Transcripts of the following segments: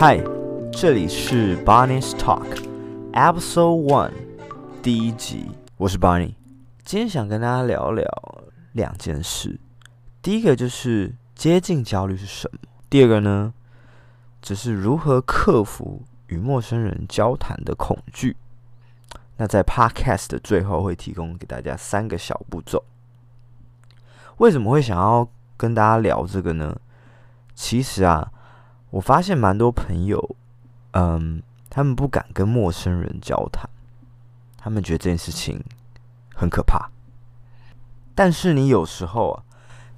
嗨，这里是 Barney's Talk Episode One 第一集，我是 Barney。今天想跟大家聊聊两件事，第一个就是接近焦虑是什么，第二个呢，只是如何克服与陌生人交谈的恐惧。那在 Podcast 的最后会提供给大家三个小步骤。为什么会想要跟大家聊这个呢？其实啊。我发现蛮多朋友，嗯，他们不敢跟陌生人交谈，他们觉得这件事情很可怕。但是你有时候啊，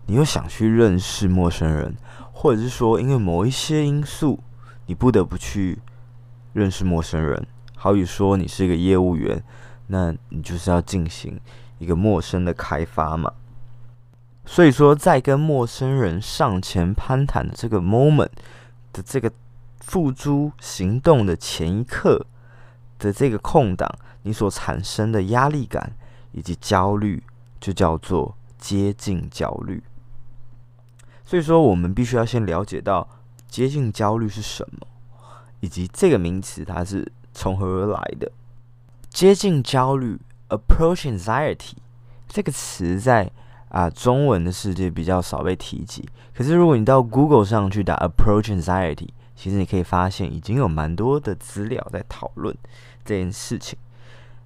你又想去认识陌生人，或者是说因为某一些因素，你不得不去认识陌生人。好比说你是一个业务员，那你就是要进行一个陌生的开发嘛。所以说，在跟陌生人上前攀谈的这个 moment。的这个付诸行动的前一刻的这个空档，你所产生的压力感以及焦虑，就叫做接近焦虑。所以说，我们必须要先了解到接近焦虑是什么，以及这个名词它是从何而来的。接近焦虑 （approach anxiety） 这个词在啊，中文的世界比较少被提及。可是，如果你到 Google 上去打 approach anxiety，其实你可以发现已经有蛮多的资料在讨论这件事情。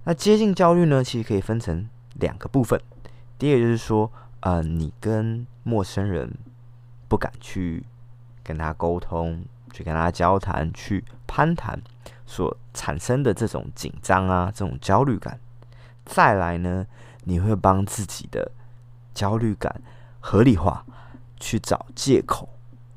那接近焦虑呢，其实可以分成两个部分。第一个就是说，呃，你跟陌生人不敢去跟他沟通，去跟他交谈，去攀谈所产生的这种紧张啊，这种焦虑感。再来呢，你会帮自己的。焦虑感合理化，去找借口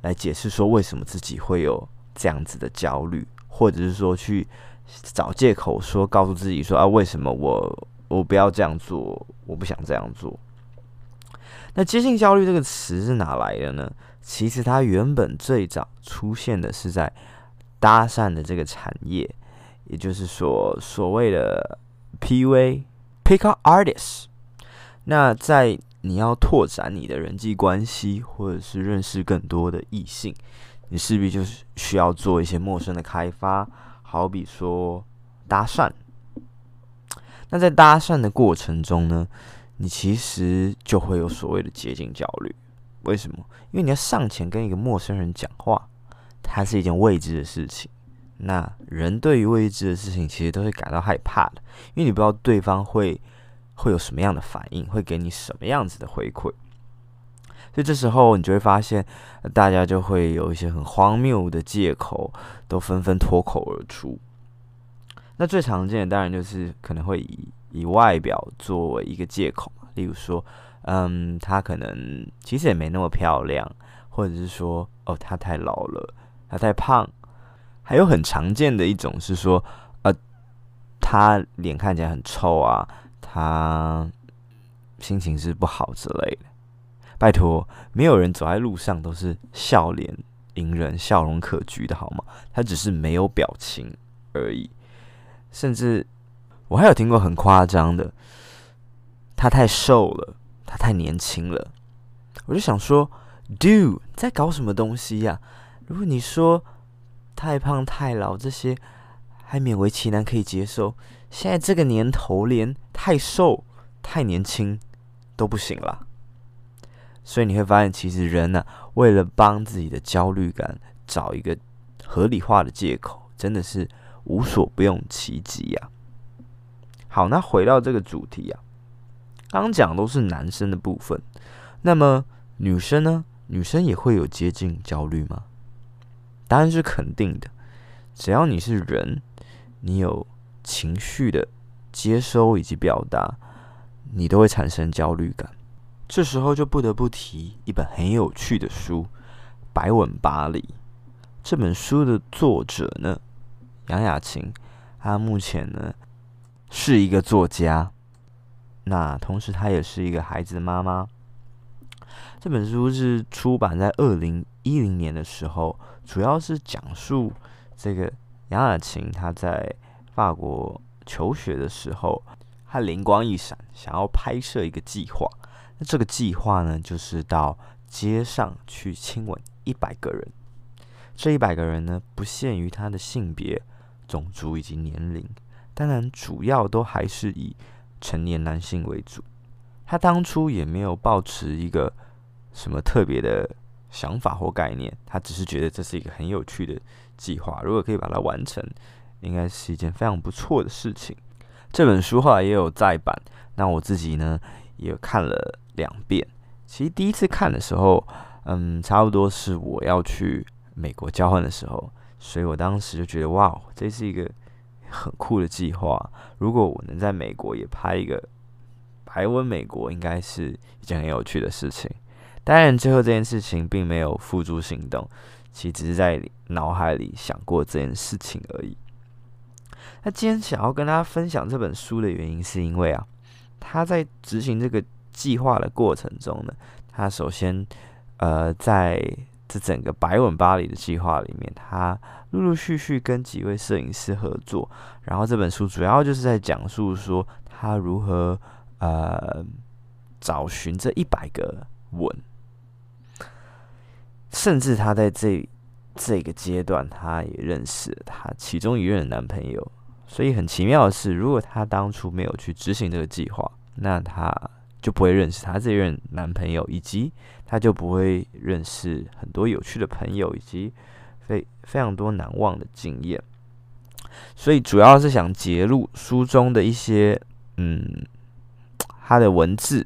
来解释说为什么自己会有这样子的焦虑，或者是说去找借口说告诉自己说啊，为什么我我不要这样做，我不想这样做。那接近焦虑这个词是哪来的呢？其实它原本最早出现的是在搭讪的这个产业，也就是说所谓的 PUA Pickup Artist。那在你要拓展你的人际关系，或者是认识更多的异性，你势必就是需要做一些陌生的开发，好比说搭讪。那在搭讪的过程中呢，你其实就会有所谓的接近焦虑。为什么？因为你要上前跟一个陌生人讲话，它是一件未知的事情。那人对于未知的事情，其实都会感到害怕的，因为你不知道对方会。会有什么样的反应？会给你什么样子的回馈？所以这时候你就会发现，大家就会有一些很荒谬的借口，都纷纷脱口而出。那最常见的当然就是可能会以以外表作为一个借口，例如说，嗯，他可能其实也没那么漂亮，或者是说，哦，他太老了，他太胖。还有很常见的一种是说，呃，他脸看起来很臭啊。他心情是不好之类的，拜托，没有人走在路上都是笑脸迎人、笑容可掬的好吗？他只是没有表情而已。甚至我还有听过很夸张的，他太瘦了，他太年轻了。我就想说，Do 在搞什么东西呀？如果你说太胖、太老这些，还勉为其难可以接受。现在这个年头，连太瘦、太年轻都不行了。所以你会发现，其实人呢、为了帮自己的焦虑感找一个合理化的借口，真的是无所不用其极呀。好，那回到这个主题啊，刚讲都是男生的部分，那么女生呢？女生也会有接近焦虑吗？答案是肯定的，只要你是人，你有。情绪的接收以及表达，你都会产生焦虑感。这时候就不得不提一本很有趣的书《白吻巴黎》。这本书的作者呢，杨雅晴，她目前呢是一个作家，那同时她也是一个孩子的妈妈。这本书是出版在二零一零年的时候，主要是讲述这个杨雅琴她在法国求学的时候，她灵光一闪，想要拍摄一个计划。那这个计划呢，就是到街上去亲吻一百个人。这一百个人呢，不限于他的性别、种族以及年龄，当然主要都还是以成年男性为主。他当初也没有抱持一个什么特别的想法或概念，他只是觉得这是一个很有趣的计划。如果可以把它完成，应该是一件非常不错的事情。这本书后来也有再版，那我自己呢也看了两遍。其实第一次看的时候，嗯，差不多是我要去。美国交换的时候，所以我当时就觉得，哇，这是一个很酷的计划。如果我能在美国也拍一个白文美国，应该是一件很有趣的事情。当然，最后这件事情并没有付诸行动，其实只是在脑海里想过这件事情而已。那今天想要跟大家分享这本书的原因，是因为啊，他在执行这个计划的过程中呢，他首先呃在。这整个白吻巴黎的计划里面，他陆陆续续跟几位摄影师合作，然后这本书主要就是在讲述说他如何呃找寻这一百个吻，甚至他在这这个阶段，他也认识了他其中一任男朋友。所以很奇妙的是，如果他当初没有去执行这个计划，那他。就不会认识他这任男朋友，以及他就不会认识很多有趣的朋友，以及非非常多难忘的经验。所以主要是想揭露书中的一些，嗯，他的文字，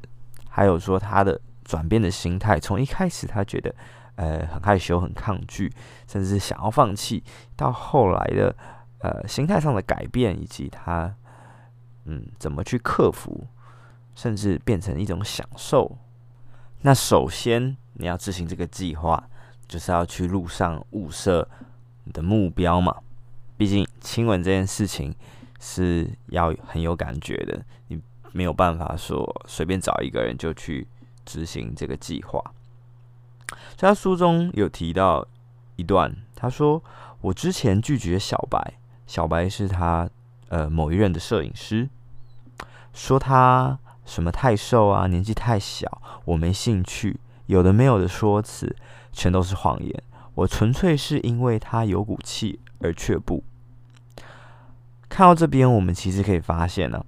还有说他的转变的心态，从一开始他觉得呃很害羞、很抗拒，甚至想要放弃，到后来的呃心态上的改变，以及他嗯怎么去克服。甚至变成一种享受。那首先你要执行这个计划，就是要去路上物色你的目标嘛。毕竟亲吻这件事情是要很有感觉的，你没有办法说随便找一个人就去执行这个计划。在他书中有提到一段，他说：“我之前拒绝小白，小白是他呃某一任的摄影师，说他。”什么太瘦啊，年纪太小，我没兴趣，有的没有的说辞，全都是谎言。我纯粹是因为他有骨气而却步。看到这边，我们其实可以发现呢、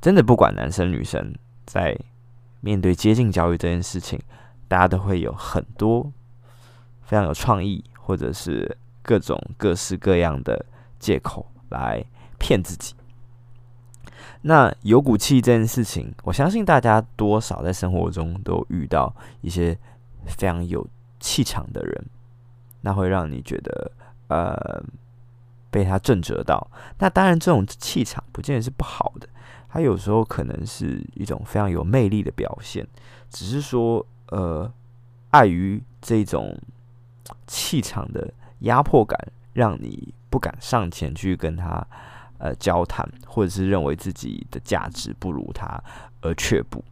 真的不管男生女生，在面对接近教育这件事情，大家都会有很多非常有创意，或者是各种各式各样的借口来骗自己。那有骨气这件事情，我相信大家多少在生活中都遇到一些非常有气场的人，那会让你觉得呃被他震慑到。那当然，这种气场不见得是不好的，他有时候可能是一种非常有魅力的表现，只是说呃碍于这种气场的压迫感，让你不敢上前去跟他。呃，交谈，或者是认为自己的价值不如他而却步。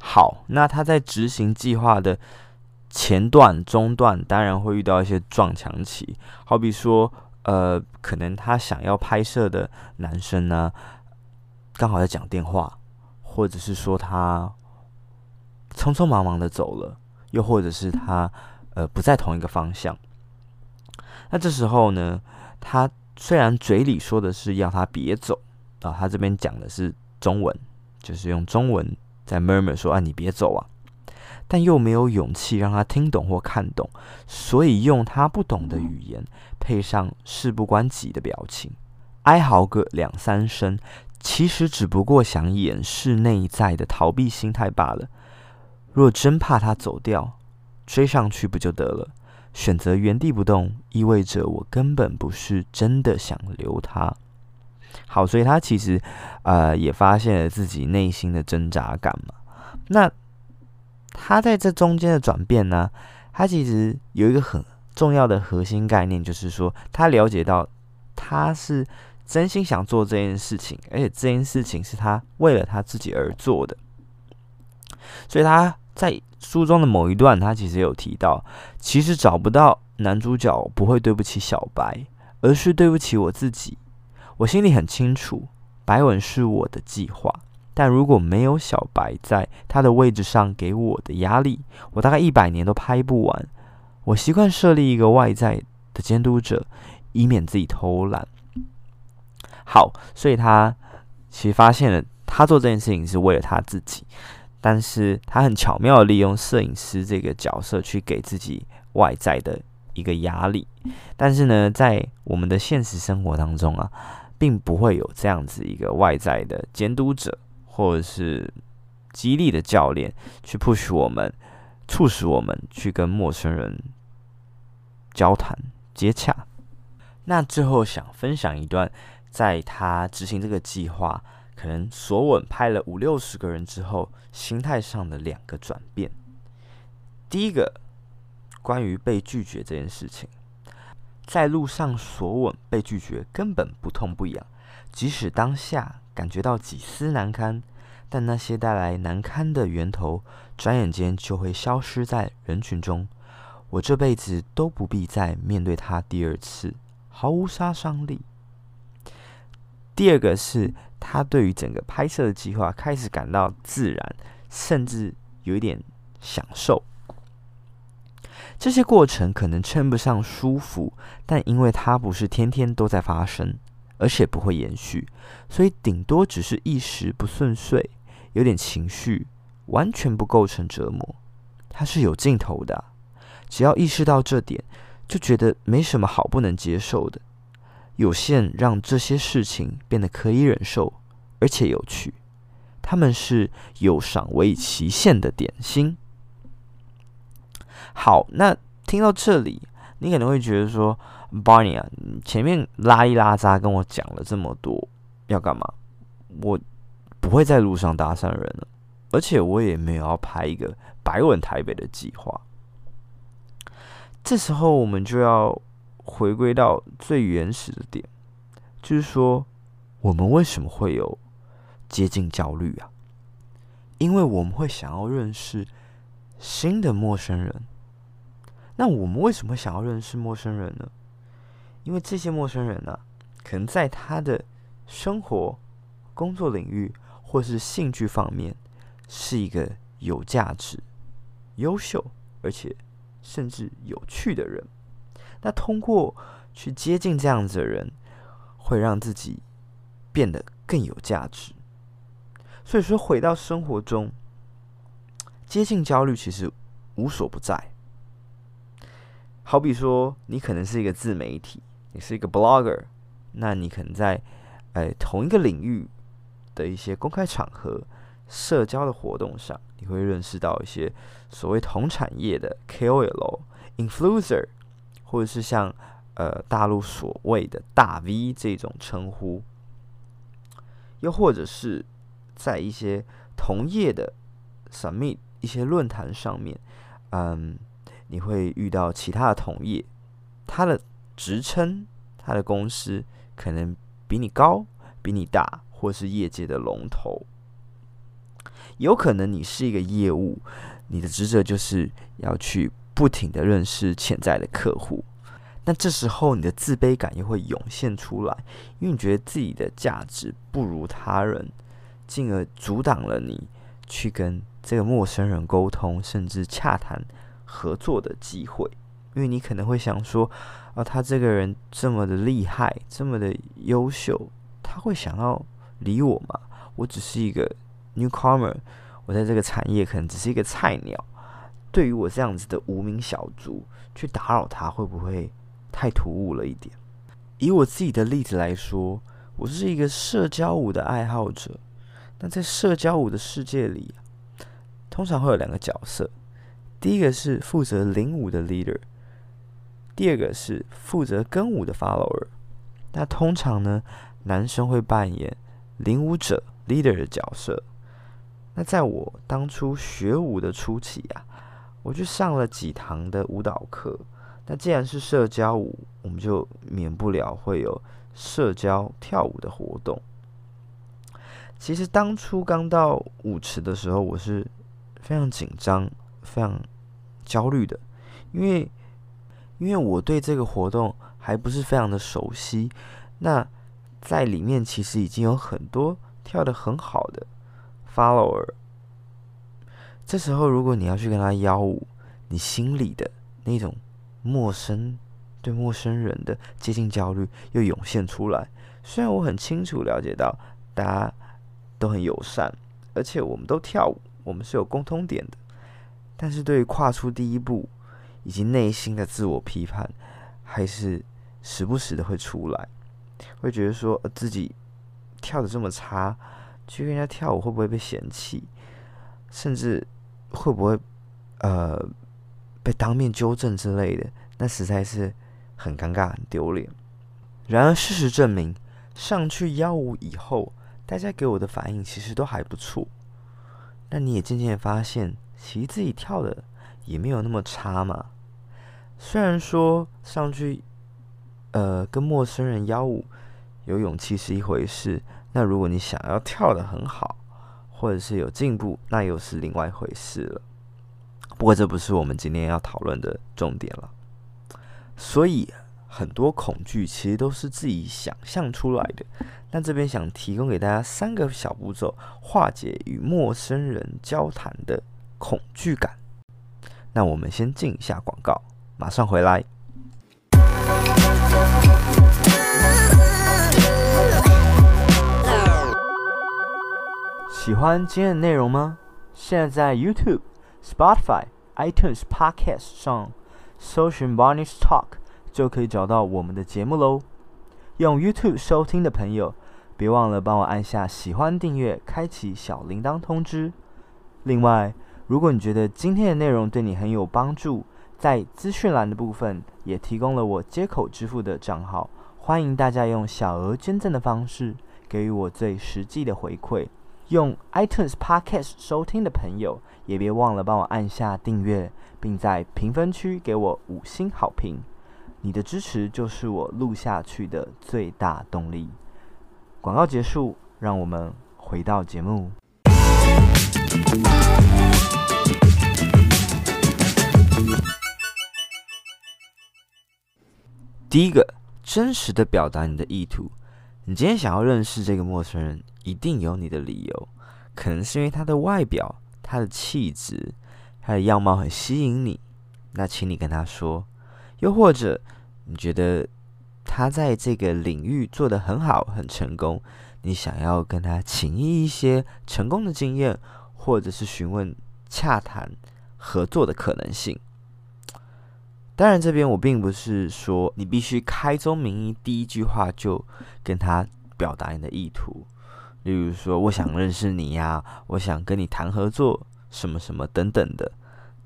好，那他在执行计划的前段、中段，当然会遇到一些撞墙期。好比说，呃，可能他想要拍摄的男生呢，刚好在讲电话，或者是说他匆匆忙忙的走了，又或者是他呃不在同一个方向。那这时候呢，他。虽然嘴里说的是要他别走啊，他这边讲的是中文，就是用中文在 murmur 说啊，你别走啊，但又没有勇气让他听懂或看懂，所以用他不懂的语言配上事不关己的表情，哀嚎个两三声，其实只不过想掩饰内在的逃避心态罢了。若真怕他走掉，追上去不就得了？选择原地不动，意味着我根本不是真的想留他。好，所以他其实呃也发现了自己内心的挣扎感嘛。那他在这中间的转变呢，他其实有一个很重要的核心概念，就是说他了解到他是真心想做这件事情，而且这件事情是他为了他自己而做的，所以他。在书中的某一段，他其实有提到，其实找不到男主角不会对不起小白，而是对不起我自己。我心里很清楚，白文是我的计划，但如果没有小白在他的位置上给我的压力，我大概一百年都拍不完。我习惯设立一个外在的监督者，以免自己偷懒。好，所以他其实发现了，他做这件事情是为了他自己，但是他很巧妙地利用摄影师这个角色去给自己外在的一个压力。但是呢，在我们的现实生活当中啊，并不会有这样子一个外在的监督者，或者是激励的教练去 push 我们，促使我们去跟陌生人交谈接洽。那最后想分享一段，在他执行这个计划，可能索吻拍了五六十个人之后，心态上的两个转变。第一个，关于被拒绝这件事情，在路上索吻被拒绝根本不痛不痒，即使当下感觉到几丝难堪，但那些带来难堪的源头，转眼间就会消失在人群中。我这辈子都不必再面对他第二次。毫无杀伤力。第二个是他对于整个拍摄的计划开始感到自然，甚至有一点享受。这些过程可能称不上舒服，但因为它不是天天都在发生，而且不会延续，所以顶多只是一时不顺遂，有点情绪，完全不构成折磨。它是有尽头的，只要意识到这点。就觉得没什么好不能接受的，有限让这些事情变得可以忍受，而且有趣。他们是有赏味期限的点心。好，那听到这里，你可能会觉得说，Barney 啊，前面拉一拉杂跟我讲了这么多，要干嘛？我不会在路上搭讪人了，而且我也没有要拍一个白吻台北的计划。这时候，我们就要回归到最原始的点，就是说，我们为什么会有接近焦虑啊？因为我们会想要认识新的陌生人。那我们为什么想要认识陌生人呢？因为这些陌生人呢、可能在他的生活、工作领域或是兴趣方面，是一个有价值、优秀，而且。甚至有趣的人，那通过去接近这样子的人，会让自己变得更有价值。所以说，回到生活中，接近焦虑其实无所不在。好比说，你可能是一个自媒体，你是一个 blogger，那你可能在呃同一个领域的一些公开场合。社交的活动上，你会认识到一些所谓同产业的 KOL、Influencer，或者是像呃大陆所谓的大 V 这种称呼，又或者是在一些同业的 Summit 一些论坛上面，嗯，你会遇到其他的同业，他的职称、他的公司可能比你高、比你大，或是业界的龙头。有可能你是一个业务，你的职责就是要去不停的认识潜在的客户。那这时候你的自卑感又会涌现出来，因为你觉得自己的价值不如他人，进而阻挡了你去跟这个陌生人沟通，甚至洽谈合作的机会。因为你可能会想说，啊、他这个人这么的厉害，这么的优秀，他会想要理我吗？我只是一个。Newcomer，我在这个产业可能只是一个菜鸟，对于我这样子的无名小卒去打扰他，会不会太突兀了一点？以我自己的例子来说，我是一个社交舞的爱好者。那在社交舞的世界里，通常会有两个角色，第一个是负责领舞的 leader，第二个是负责跟舞的 follower。那通常呢，男生会扮演领舞者 leader 的角色。那在我当初学舞的初期啊，我就上了几堂的舞蹈课。那既然是社交舞，我们就免不了会有社交跳舞的活动。其实当初刚到舞池的时候，我是非常紧张、非常焦虑的，因为因为我对这个活动还不是非常的熟悉。那在里面其实已经有很多跳得很好的 follower。这时候如果你要去跟他邀舞，你心里的那种陌生对陌生人的接近焦虑又涌现出来。虽然我很清楚了解到大家都很友善，而且我们都跳舞，我们是有共通点的，但是对于跨出第一步以及内心的自我批判，还是时不时的会出来，会觉得说自己跳得这么差，去跟人家跳舞会不会被嫌弃，甚至会不会呃被当面纠正之类的，那实在是很尴尬、很丢脸。然而事实证明。上去幺五以后，大家给我的反应其实都还不错。那你也渐渐发现，其实自己跳的也没有那么差嘛。虽然说上去，呃，跟陌生人邀舞有勇气是一回事，那如果你想要跳的很好，或者是有进步，那又是另外一回事了。不过这不是我们今天要讨论的重点了。所以。很多恐惧其实都是自己想象出来的。那这边想提供给大家三个小步骤，化解与陌生人交谈的恐惧感。那我们先进一下广告，马上回来。喜欢今天的内容吗？现在在 YouTube、Spotify、iTunes Podcast 上搜寻 Barney's Talk。就可以找到我们的节目喽。用 YouTube 收听的朋友，别忘了帮我按下喜欢、订阅、开启小铃铛通知。另外，如果你觉得今天的内容对你很有帮助，在资讯栏的部分也提供了我接口支付的账号，欢迎大家用小额捐赠的方式给予我最实际的回馈。用 iTunes Podcast 收听的朋友，也别忘了帮我按下订阅，并在评分区给我五星好评。你的支持就是我录下去的最大动力。广告结束，让我们回到节目。第一个，真实的表达你的意图。你今天想要认识这个陌生人，一定有你的理由，可能是因为他的外表、他的气质、他的样貌很吸引你。那请你跟他说。又或者，你觉得他在这个领域做得很好，很成功，你想要跟他请益一些成功的经验，或者是询问洽谈合作的可能性。当然，这边我并不是说你必须开宗明义，第一句话就跟他表达你的意图，例如说，我想认识你呀，我想跟你谈合作，什么什么等等的。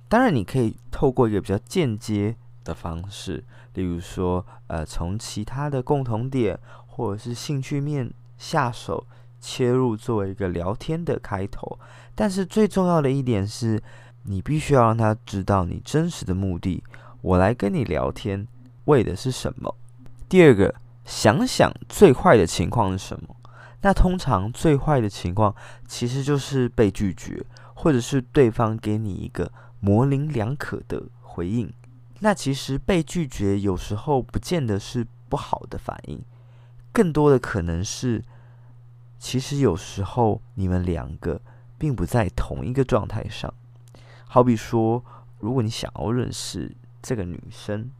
当然，你可以透过一个比较间接。的方式，例如说，呃，从其他的共同点或者是兴趣面下手切入，作为一个聊天的开头。但是最重要的一点是，你必须要让他知道你真实的目的。我来跟你聊天，为的是什么？第二个，想想最坏的情况是什么？那通常最坏的情况其实就是被拒绝，或者是对方给你一个模棱两可的回应。那其实被拒绝有时候不见得是不好的反应，更多的可能是，其实有时候你们两个并不在同一个状态上。好比说，如果你想要认识这个女生，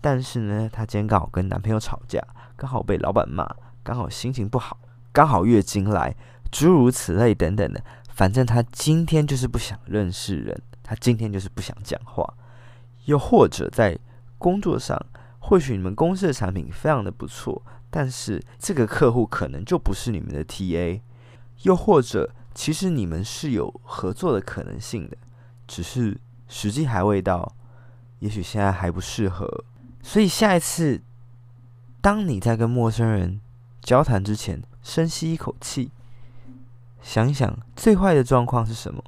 但是呢，她今天刚好跟男朋友吵架，刚好被老板骂，刚好心情不好，刚好月经来，诸如此类等等的，反正他今天就是不想认识人，他今天就是不想讲话。又或者在工作上，或许你们公司的产品非常的不错，但是这个客户可能就不是你们的 TA。又或者，其实你们是有合作的可能性的，只是时机还未到，也许现在还不适合。所以下一次，当你在跟陌生人交谈之前，深吸一口气，想一想最坏的状况是什么，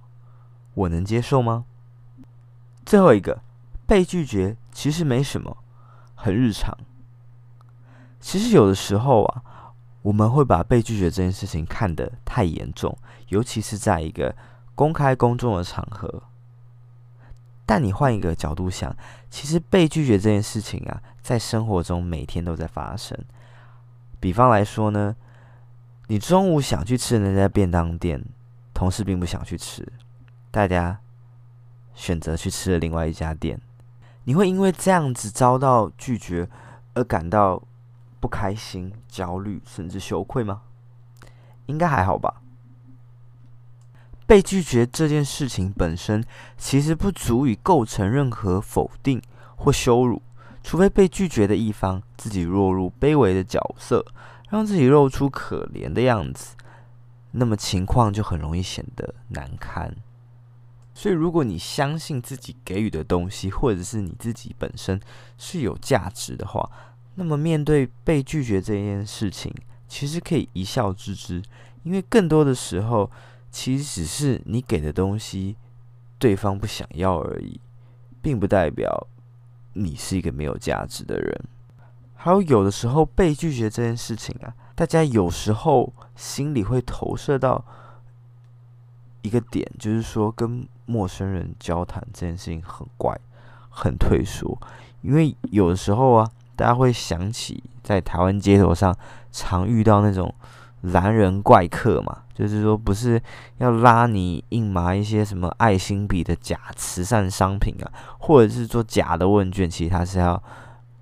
我能接受吗？最后一个。被拒绝其实没什么，很日常。其实有的时候啊，我们会把被拒绝这件事情看得太严重，尤其是在一个公开公众的场合。但你换一个角度想，其实被拒绝这件事情啊，在生活中每天都在发生。比方来说呢，你中午想去吃的那家便当店，同事并不想去吃，大家选择去吃了另外一家店，你会因为这样子遭到拒绝而感到不开心、焦虑，甚至羞愧吗？应该还好吧。被拒绝这件事情本身，其实不足以构成任何否定或羞辱，除非被拒绝的一方自己落入卑微的角色，让自己露出可怜的样子，那么情况就很容易显得难堪。所以，如果你相信自己给予的东西，或者是你自己本身是有价值的话，那么面对被拒绝这件事情，其实可以一笑置之，因为更多的时候。其实只是你给的东西，对方不想要而已，并不代表你是一个没有价值的人。还有有的时候被拒绝这件事情啊，大家有时候心里会投射到一个点，就是说跟陌生人交谈这件事情很怪、很退缩，因为有的时候啊，大家会想起在台湾街头上常遇到那种。拦人怪客嘛，就是说不是要拉你硬麻一些什么爱心笔的假慈善商品啊，或者是做假的问卷，其实他是要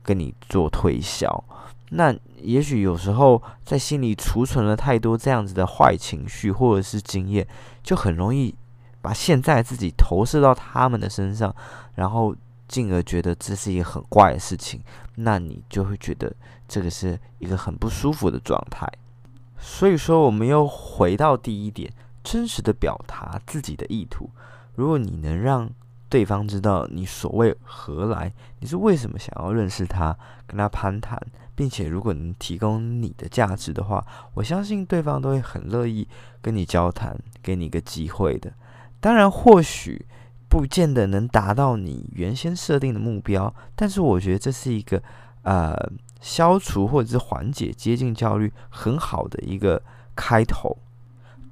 跟你做推销。那也许有时候在心里储存了太多这样子的坏情绪或者是经验，就很容易把现在自己投射到他们的身上，然后进而觉得这是一个很怪的事情，那你就会觉得这个是一个很不舒服的状态。所以说，我们又回到第一点，真实的表达自己的意图。如果你能让对方知道你所谓何来，你是为什么想要认识他，跟他攀谈，并且如果能提供你的价值的话，我相信对方都会很乐意跟你交谈，给你一个机会的。当然，或许不见得能达到你原先设定的目标，但是我觉得这是一个呃。消除或者是缓解接近焦虑很好的一个开头。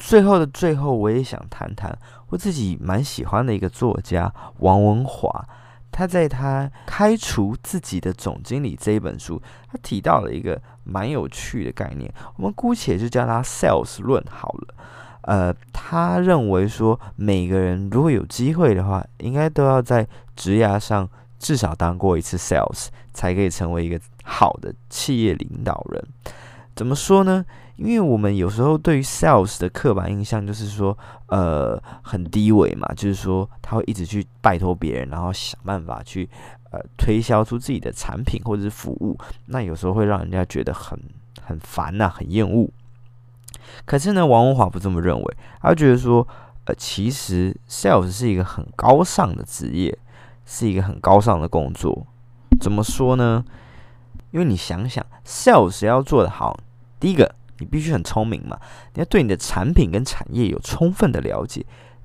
最后的最后，我也想谈谈我自己蛮喜欢的一个作家王文华。他在他开除自己的总经理这一本书，他提到了一个蛮有趣的概念，我们姑且就叫他 “sales 论”好了。呃，他认为说，每个人如果有机会的话，应该都要在职涯上。至少当过一次 sales，才可以成为一个好的企业领导人。怎么说呢？因为我们有时候对于 sales 的刻板印象就是说，呃，很低微嘛，就是说他会一直去拜托别人，然后想办法去呃推销出自己的产品或者是服务。那有时候会让人家觉得很很烦呐、很厌恶。可是呢，王文华不这么认为，他觉得说，呃，其实 sales 是一个很高尚的职业。是一个很高尚的工作，怎么说呢？因为你想想，sales 要做得好，第一个你必须很聪明嘛，你要对你的产品跟产业有充分的了解；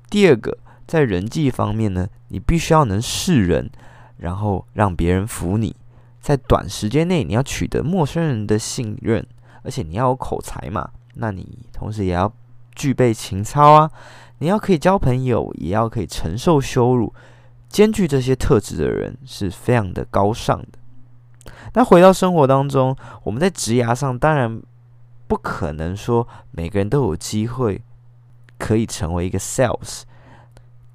第二个，在人际方面呢，你必须要能识人，然后让别人服你，在短时间内你要取得陌生人的信任，而且你要有口才嘛，那你同时也要具备情操啊，你要可以交朋友，也要可以承受羞辱。兼具这些特质的人是非常的高尚的。那回到生活当中，我们在职涯上当然不可能说每个人都有机会可以成为一个 sales，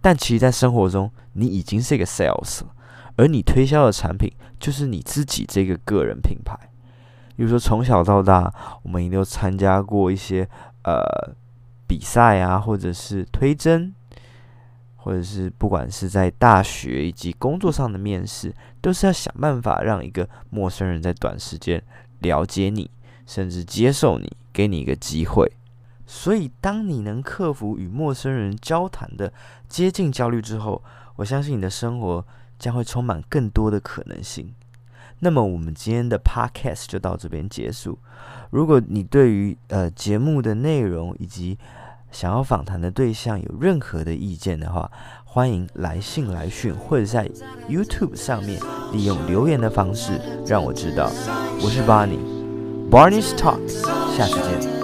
但其实，在生活中你已经是一个 sales 了，而你推销的产品就是你自己这个个人品牌。比如说，从小到大，我们一定都参加过一些呃比赛啊，或者是推甄。或者是不管是在大学以及工作上的面试，都是要想办法让一个陌生人在短时间了解你，甚至接受你，给你一个机会。所以，当你能克服与陌生人交谈的接近焦虑之后，我相信你的生活将会充满更多的可能性。那么，我们今天的 podcast 就到这边结束。如果你对于呃节目的内容以及想要访谈的对象有任何的意见的话，欢迎来信来讯，或者在 YouTube 上面利用留言的方式让我知道。我是 Barney，Barney's Talk，下次见。